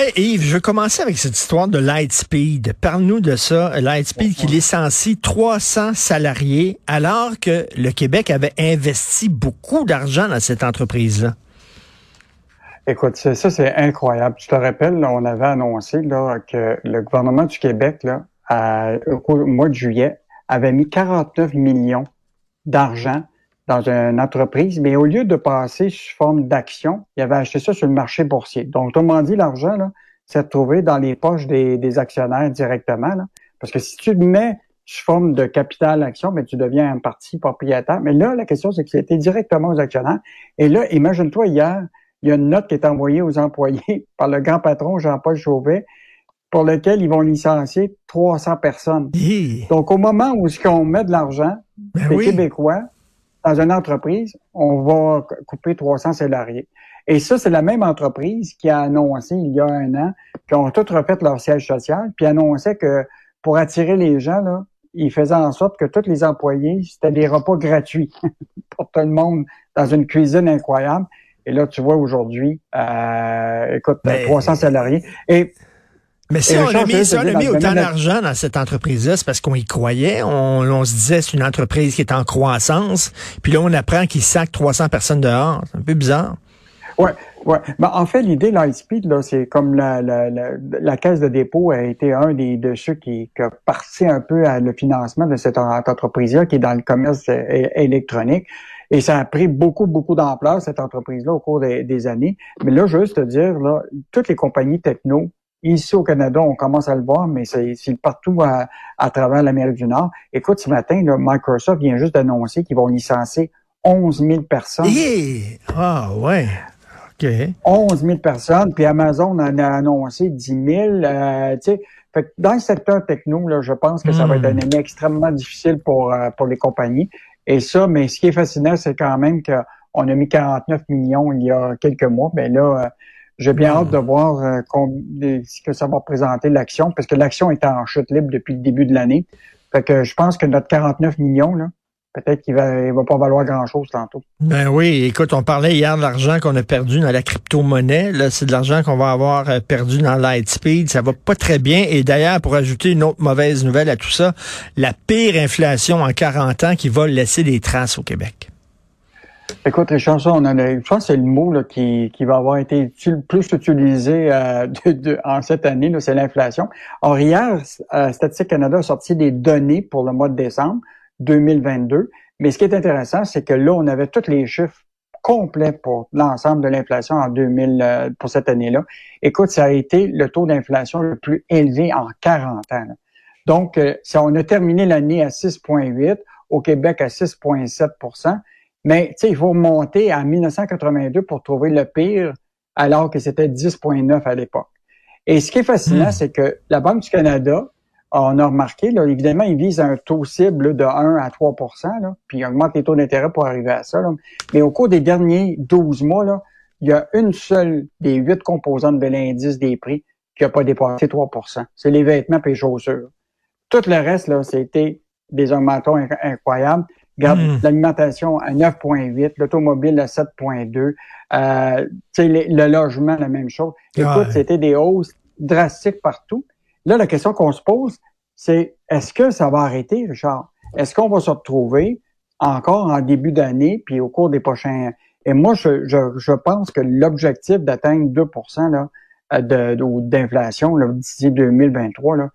Hey Yves, je veux commencer avec cette histoire de Lightspeed. Parle-nous de ça. Lightspeed qui licencie 300 salariés alors que le Québec avait investi beaucoup d'argent dans cette entreprise-là. Écoute, ça, c'est incroyable. Tu te rappelles, là, on avait annoncé là, que le gouvernement du Québec, là, à- au mois de juillet, avait mis 49 millions d'argent dans une entreprise, mais au lieu de passer sous forme d'action, il avait acheté ça sur le marché boursier. Donc, autrement dit, l'argent, s'est retrouvé dans les poches des, des actionnaires directement. Là. Parce que si tu le mets sous forme de capital action, mais tu deviens un parti propriétaire. Mais là, la question, c'est que c'était directement aux actionnaires. Et là, imagine-toi, hier, il y a une note qui est envoyée aux employés par le grand patron Jean-Paul Chauvet pour lequel ils vont licencier 300 personnes. Hi. Donc, au moment où ce qu'on met de l'argent, Ben les oui. Québécois, dans une entreprise, on va couper 300 salariés. Et ça, c'est la même entreprise qui a annoncé il y a un an qu'ils ont tout refait leur siège social, puis annonçait que pour attirer les gens, là, ils faisaient en sorte que tous les employés, c'était des repas gratuits pour tout le monde dans une cuisine incroyable. Et là, tu vois aujourd'hui, euh, écoute, Ben, 300 salariés. Et Mais si on a mis, si on a mis autant d'argent dans cette entreprise-là, c'est parce qu'on y croyait. On, on se disait c'est une entreprise qui est en croissance. Puis là, on apprend qu'ils sacent 300 personnes dehors. C'est un peu bizarre. Ouais, ouais. Ben, en fait, l'idée Lightspeed, là, c'est comme la, la, la, la caisse de dépôt a été un des de ceux qui, qui a parti un peu à le financement de cette en- entreprise-là qui est dans le commerce euh, électronique. Et ça a pris beaucoup, beaucoup d'ampleur, cette entreprise-là, au cours des, des années. Mais là, juste te dire, là, toutes les compagnies techno, ici au Canada, on commence à le voir, mais c'est partout à, à travers l'Amérique du Nord. Écoute, ce matin, là, Microsoft vient juste d'annoncer qu'ils vont licencier 11 000 personnes. Hi! Ah, ouais. OK. 11 000 personnes, puis Amazon en a annoncé 10 000. Euh, tu sais, fait que dans le secteur techno, là, je pense que ça va Hmm. être une année extrêmement difficile pour, euh, pour les compagnies. Et ça, mais ce qui est fascinant, c'est quand même qu'on a mis 49 millions il y a quelques mois. Mais là, euh, j'ai bien Hmm. hâte de voir euh, ce que ça va représenter l'action, parce que l'action est en chute libre depuis le début de l'année. Fait que je pense que notre 49 millions, là, peut-être qu'il va, il va pas valoir grand-chose tantôt. Ben oui, écoute, on parlait hier de l'argent qu'on a perdu dans la crypto-monnaie. Là, c'est de l'argent qu'on va avoir euh, perdu dans Lightspeed. Ça va pas très bien. Et d'ailleurs, pour ajouter une autre mauvaise nouvelle à tout ça, la pire inflation en 40 ans qui va laisser des traces au Québec. Écoute, Richard, ça, on en a, je pense que c'est le mot là, qui, qui va avoir été util- plus utilisé euh, de- de- en cette année, c'est l'inflation. Or, hier, euh, Statistique Canada a sorti des données pour le mois de décembre 2022. Mais ce qui est intéressant, c'est que là, on avait tous les chiffres complets pour l'ensemble de l'inflation en 2000 euh, pour cette année-là. Écoute, ça a été le taux d'inflation le plus élevé en 40 ans. là. Donc, euh, ça, on a terminé l'année à 6,8, au Québec à 6,7 mais tu sais, il faut remonter à 1982 pour trouver le pire, alors que c'était 10,9 à l'époque. Et ce qui est fascinant, Hmm. c'est que la Banque du Canada, on a remarqué, là, évidemment, ils visent un taux cible de 1 à 3 là, puis ils augmentent les taux d'intérêt pour arriver à ça. là. Mais au cours des derniers 12 mois, là, il y a une seule des huit composantes de l'indice des prix qui n'a pas dépassé 3% C'est les vêtements et les chaussures. Tout le reste, là, c'était des augmentations incroyables. Regarde, hmm. l'alimentation à 9,8, l'automobile à 7,2, euh, le logement, la même chose. Écoute, c'était des hausses drastiques partout. Là, la question qu'on se pose, c'est est-ce que ça va arrêter, Richard? Est-ce qu'on va se retrouver encore en début d'année, puis au cours des prochains... Et moi, je, je, pense que l'objectif d'atteindre 2% là, d'inflation d'ici 2023, là,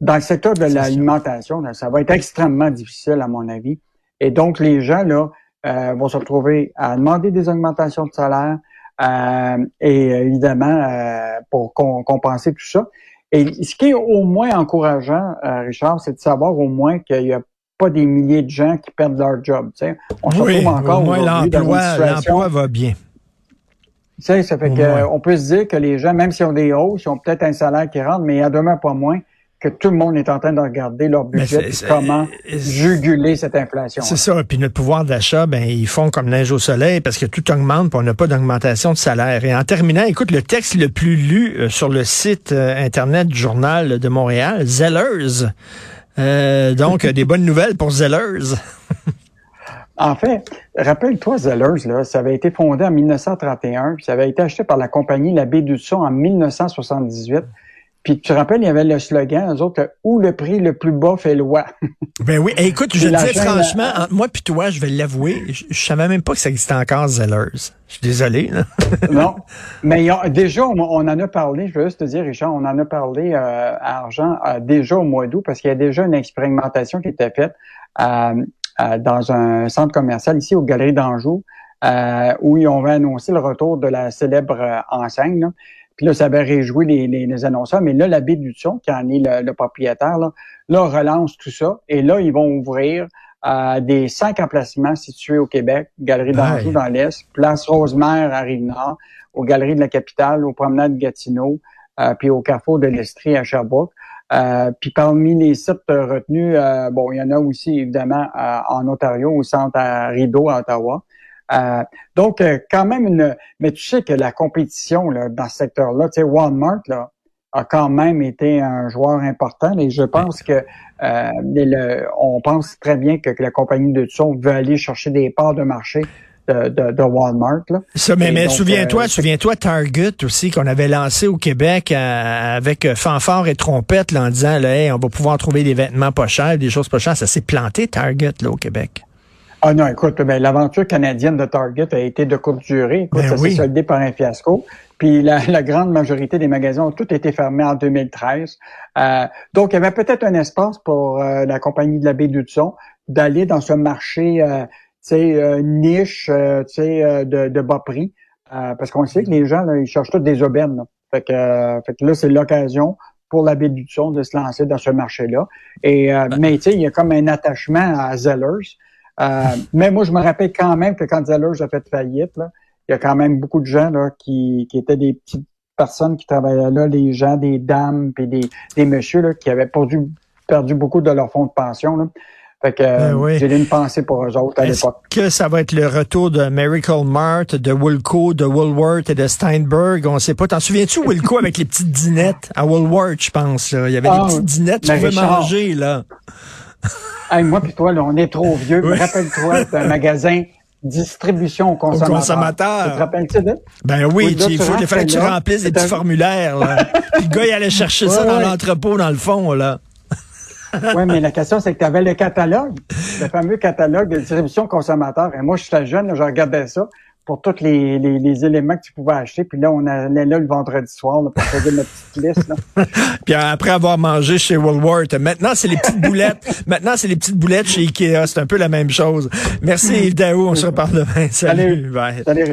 dans le secteur de l'alimentation, ça va être extrêmement difficile, à mon avis. Et donc, les gens là euh, vont se retrouver à demander des augmentations de salaire euh, et évidemment euh, pour compenser tout ça. Et ce qui est au moins encourageant, Richard, c'est de savoir au moins qu'il n'y a pas des milliers de gens qui perdent leur job. On se retrouve encore au moins l'emploi va bien. ça fait que on peut se dire que les gens, même s'ils ont des hausses, ils ont peut-être un salaire qui rentre, mais il y a demain pas moins que tout le monde est en train de regarder leur budget et comment juguler cette inflation. C'est ça. Puis notre pouvoir d'achat, ben ils font comme neige au soleil parce que tout augmente, puis on n'a pas d'augmentation de salaire. Et en terminant, écoute, le texte le plus lu euh, sur le site euh, internet du journal de Montréal, Zellers. Euh, donc des bonnes nouvelles pour Zellers. En fait, rappelle-toi, Zellers, là, ça avait été fondé en 1931, puis ça avait été acheté par la compagnie La Baie en 1978. Puis tu te rappelles, il y avait le slogan, eux autres, où le prix le plus bas fait loi. ben oui, écoute, je te dis franchement, entre moi puis toi, je vais l'avouer, je, je, savais même pas que ça existait encore Zellers. Je suis désolé. non, mais déjà, on, en a parlé, je veux juste te dire, Richard, on en a parlé euh, à Argent euh, déjà au mois d'août, parce qu'il y a déjà une expérimentation qui était faite euh, dans un centre commercial ici, aux Galeries d'Anjou, où ils ont annoncé le retour de la célèbre enseigne. Là. Puis là, ça avait réjoui les, les, annonceurs. Mais là, la baie du son, qui en est le, propriétaire, là, là, relance tout ça. Et là, ils vont ouvrir euh, des cinq emplacements situés au Québec. Galerie d'Anjou dans l'Est, Place Rosemère à Rive-Nord, aux Galeries de la Capitale, aux Promenades Gatineau, euh, puis au Carrefour de l'Estrie à Sherbrooke. Euh, puis parmi les sites retenus, euh, bon, il y en a aussi évidemment en Ontario, au centre à Rideau, à Ottawa. Euh, donc, euh, quand même une. Mais tu sais que la compétition là, dans ce secteur-là, tu sais, Walmart là, a quand même été un joueur important et je pense que euh, le, on pense très bien que, la compagnie de son veut aller chercher des parts de marché de, de, Walmart. Là. Ça, mais, mais souviens-toi, souviens-toi Target aussi qu'on avait lancé au Québec avec fanfare et trompette là, en disant là, on va pouvoir trouver des vêtements pas chers, des choses pas chères. Ça s'est planté Target là au Québec. Ah non, écoute, ben, l'aventure canadienne de Target a été de courte durée. Écoute, ben ça s'est soldé par un fiasco. Puis la, la, grande majorité des magasins ont tous été fermés en 2013. Euh, donc, il y avait peut-être un espace pour euh, la compagnie de la baie d'Hudson d'aller dans ce marché, euh, tu sais, euh, niche, tu sais, de, de, bas prix. parce qu'on sait que les gens, là, ils cherchent toutes des aubaines. Là. Fait, que, fait que là, c'est l'occasion pour la baie d'Hudson de se lancer dans ce marché-là. Et ben mais tu sais, il y a comme un attachement à Zellers. Euh, mais moi, je me rappelle quand même que quand Zellers a fait faillite, là, il y a quand même beaucoup de gens là, qui, qui étaient des petites personnes qui travaillaient là, les gens, des dames, puis des, des messieurs là, qui avaient perdu, perdu beaucoup de leur fonds de pension. Là. Fait que ben j'ai une pensée pour eux autres à l'époque. que ça va être le retour de Miracle Mart, de Wilco, de Woolworth et de Steinberg? On sait pas. T'en souviens-tu, Wilco, avec les petites dinettes? À Woolworth, je pense? Il y avait des ah, petites dinettes que tu pouvais manger, là moi puis toi, là, on est trop vieux. Rappelle-toi d'un magasin distribution aux consommateurs. Tu te rappelles-tu de? Ben oui, il, faut, il fallait que tu remplisses des petits formulaires. Là. puis le gars, il allait chercher ça dans l'entrepôt, dans le fond. là. oui, mais la question, c'est que tu avais le catalogue, le fameux catalogue de distribution consommateur. Et moi, je suis jeune, je regardais ça pour tous les, les, les, éléments que tu pouvais acheter. Puis là, on allait là le vendredi soir là, pour faire notre petite liste. Là. Puis après avoir mangé chez Woolworth, maintenant, c'est les petites boulettes. maintenant, c'est les petites boulettes chez Ikea. C'est un peu la même chose. Merci Yves Daou. On se reparle demain. Salut. Salut, Salut